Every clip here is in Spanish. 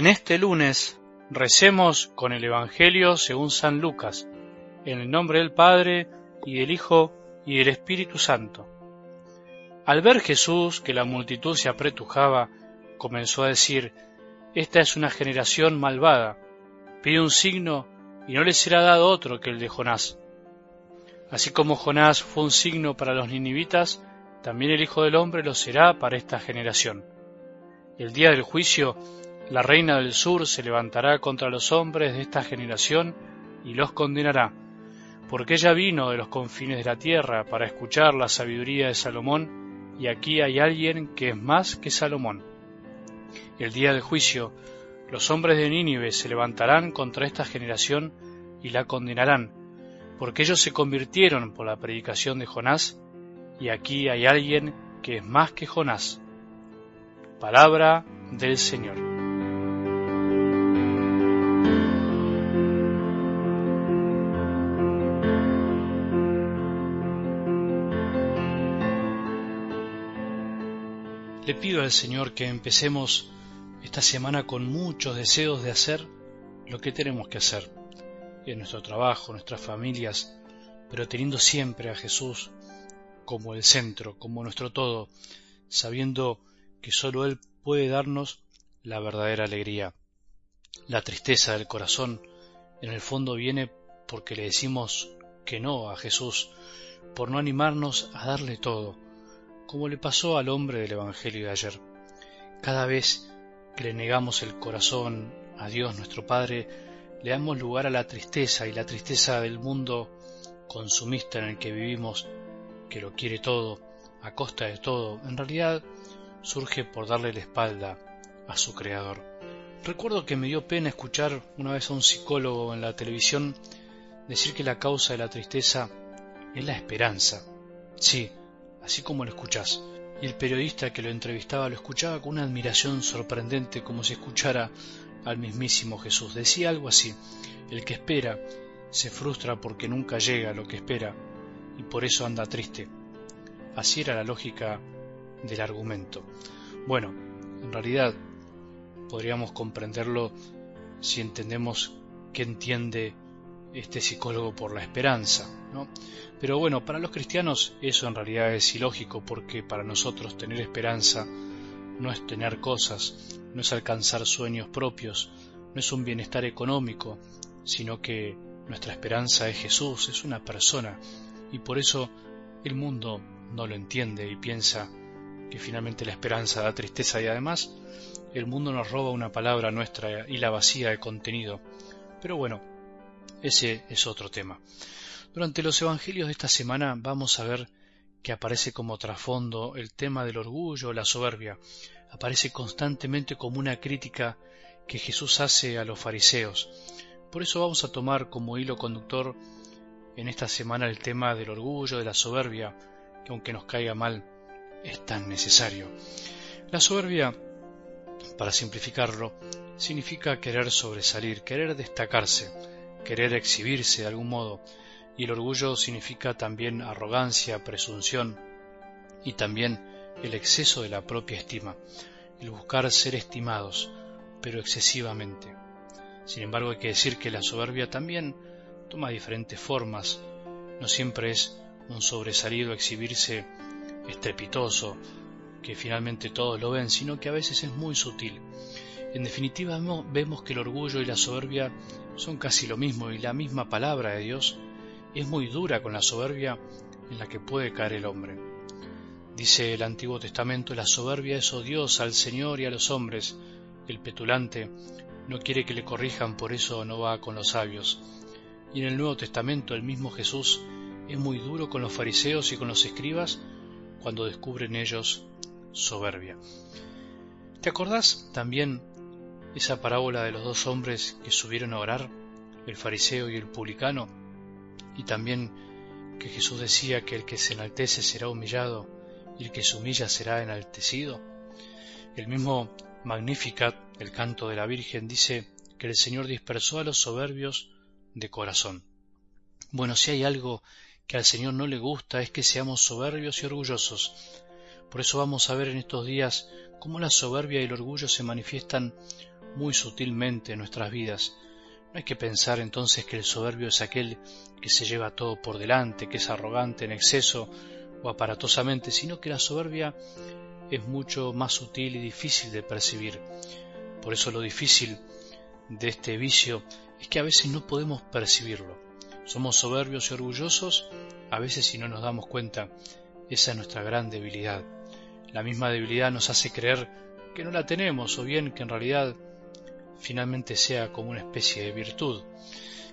En este lunes recemos con el Evangelio según San Lucas, en el nombre del Padre y del Hijo y del Espíritu Santo. Al ver Jesús que la multitud se apretujaba, comenzó a decir, Esta es una generación malvada, pide un signo y no le será dado otro que el de Jonás. Así como Jonás fue un signo para los ninivitas, también el Hijo del Hombre lo será para esta generación. El día del juicio la reina del sur se levantará contra los hombres de esta generación y los condenará, porque ella vino de los confines de la tierra para escuchar la sabiduría de Salomón, y aquí hay alguien que es más que Salomón. El día del juicio, los hombres de Nínive se levantarán contra esta generación y la condenarán, porque ellos se convirtieron por la predicación de Jonás, y aquí hay alguien que es más que Jonás. Palabra del Señor. Le pido al Señor que empecemos esta semana con muchos deseos de hacer lo que tenemos que hacer en nuestro trabajo, nuestras familias, pero teniendo siempre a Jesús como el centro, como nuestro todo, sabiendo que sólo Él puede darnos la verdadera alegría. La tristeza del corazón en el fondo viene porque le decimos que no a Jesús, por no animarnos a darle todo, como le pasó al hombre del Evangelio de ayer. Cada vez que le negamos el corazón a Dios nuestro Padre, le damos lugar a la tristeza y la tristeza del mundo consumista en el que vivimos, que lo quiere todo, a costa de todo, en realidad surge por darle la espalda a su Creador. Recuerdo que me dio pena escuchar una vez a un psicólogo en la televisión decir que la causa de la tristeza es la esperanza. Sí, así como lo escuchás. Y el periodista que lo entrevistaba lo escuchaba con una admiración sorprendente, como si escuchara al mismísimo Jesús. Decía algo así, el que espera se frustra porque nunca llega a lo que espera y por eso anda triste. Así era la lógica del argumento. Bueno, en realidad podríamos comprenderlo si entendemos qué entiende este psicólogo por la esperanza, ¿no? Pero bueno, para los cristianos eso en realidad es ilógico porque para nosotros tener esperanza no es tener cosas, no es alcanzar sueños propios, no es un bienestar económico, sino que nuestra esperanza es Jesús, es una persona, y por eso el mundo no lo entiende y piensa que finalmente la esperanza da tristeza y además el mundo nos roba una palabra nuestra y la vacía de contenido. Pero bueno, ese es otro tema. Durante los Evangelios de esta semana vamos a ver que aparece como trasfondo el tema del orgullo, la soberbia. Aparece constantemente como una crítica que Jesús hace a los fariseos. Por eso vamos a tomar como hilo conductor en esta semana el tema del orgullo, de la soberbia, que aunque nos caiga mal, es tan necesario. La soberbia, para simplificarlo, significa querer sobresalir, querer destacarse, querer exhibirse de algún modo, y el orgullo significa también arrogancia, presunción y también el exceso de la propia estima, el buscar ser estimados, pero excesivamente. Sin embargo, hay que decir que la soberbia también toma diferentes formas, no siempre es un sobresalido exhibirse estrepitoso, que finalmente todos lo ven, sino que a veces es muy sutil. En definitiva, vemos que el orgullo y la soberbia son casi lo mismo y la misma palabra de Dios es muy dura con la soberbia en la que puede caer el hombre. Dice el Antiguo Testamento, la soberbia es odiosa al Señor y a los hombres. El petulante no quiere que le corrijan, por eso no va con los sabios. Y en el Nuevo Testamento el mismo Jesús es muy duro con los fariseos y con los escribas cuando descubren ellos soberbia. ¿Te acordás también esa parábola de los dos hombres que subieron a orar, el fariseo y el publicano, y también que Jesús decía que el que se enaltece será humillado y el que se humilla será enaltecido. El mismo Magnificat, el canto de la Virgen, dice que el Señor dispersó a los soberbios de corazón. Bueno, si hay algo que al Señor no le gusta es que seamos soberbios y orgullosos. Por eso vamos a ver en estos días cómo la soberbia y el orgullo se manifiestan muy sutilmente en nuestras vidas. No hay que pensar entonces que el soberbio es aquel que se lleva todo por delante, que es arrogante en exceso o aparatosamente, sino que la soberbia es mucho más sutil y difícil de percibir. Por eso lo difícil de este vicio es que a veces no podemos percibirlo. Somos soberbios y orgullosos, a veces si no nos damos cuenta, esa es nuestra gran debilidad. La misma debilidad nos hace creer que no la tenemos o bien que en realidad finalmente sea como una especie de virtud.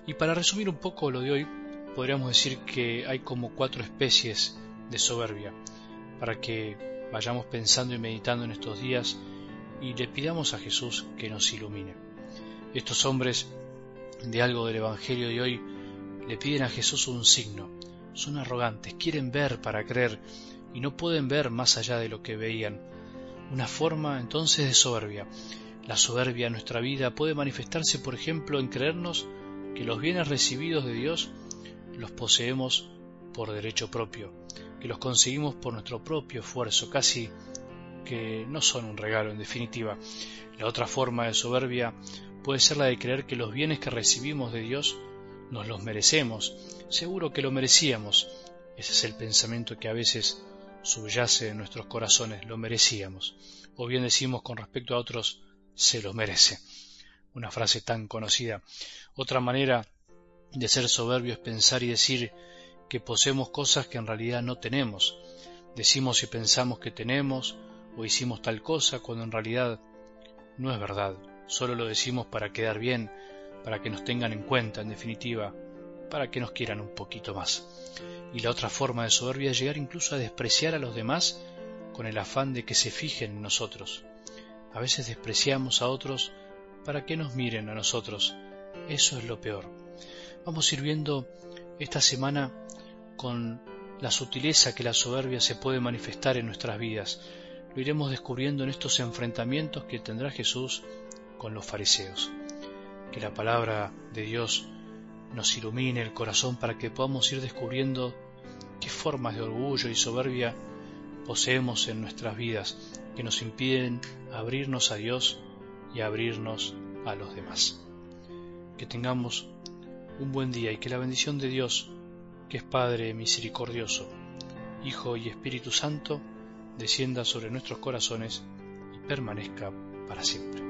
Y para resumir un poco lo de hoy, podríamos decir que hay como cuatro especies de soberbia, para que vayamos pensando y meditando en estos días y le pidamos a Jesús que nos ilumine. Estos hombres de algo del Evangelio de hoy le piden a Jesús un signo. Son arrogantes, quieren ver para creer y no pueden ver más allá de lo que veían. Una forma entonces de soberbia. La soberbia en nuestra vida puede manifestarse, por ejemplo, en creernos que los bienes recibidos de Dios los poseemos por derecho propio, que los conseguimos por nuestro propio esfuerzo, casi que no son un regalo en definitiva. La otra forma de soberbia puede ser la de creer que los bienes que recibimos de Dios nos los merecemos, seguro que lo merecíamos. Ese es el pensamiento que a veces subyace en nuestros corazones, lo merecíamos. O bien decimos con respecto a otros, se lo merece. Una frase tan conocida. Otra manera de ser soberbio es pensar y decir que poseemos cosas que en realidad no tenemos. Decimos y pensamos que tenemos o hicimos tal cosa cuando en realidad no es verdad. Solo lo decimos para quedar bien, para que nos tengan en cuenta, en definitiva, para que nos quieran un poquito más. Y la otra forma de soberbia es llegar incluso a despreciar a los demás con el afán de que se fijen en nosotros. A veces despreciamos a otros para que nos miren a nosotros. Eso es lo peor. Vamos a ir viendo esta semana con la sutileza que la soberbia se puede manifestar en nuestras vidas. Lo iremos descubriendo en estos enfrentamientos que tendrá Jesús con los fariseos. Que la palabra de Dios nos ilumine el corazón para que podamos ir descubriendo qué formas de orgullo y soberbia poseemos en nuestras vidas que nos impiden abrirnos a Dios y abrirnos a los demás. Que tengamos un buen día y que la bendición de Dios que es Padre misericordioso, Hijo y Espíritu Santo, descienda sobre nuestros corazones y permanezca para siempre.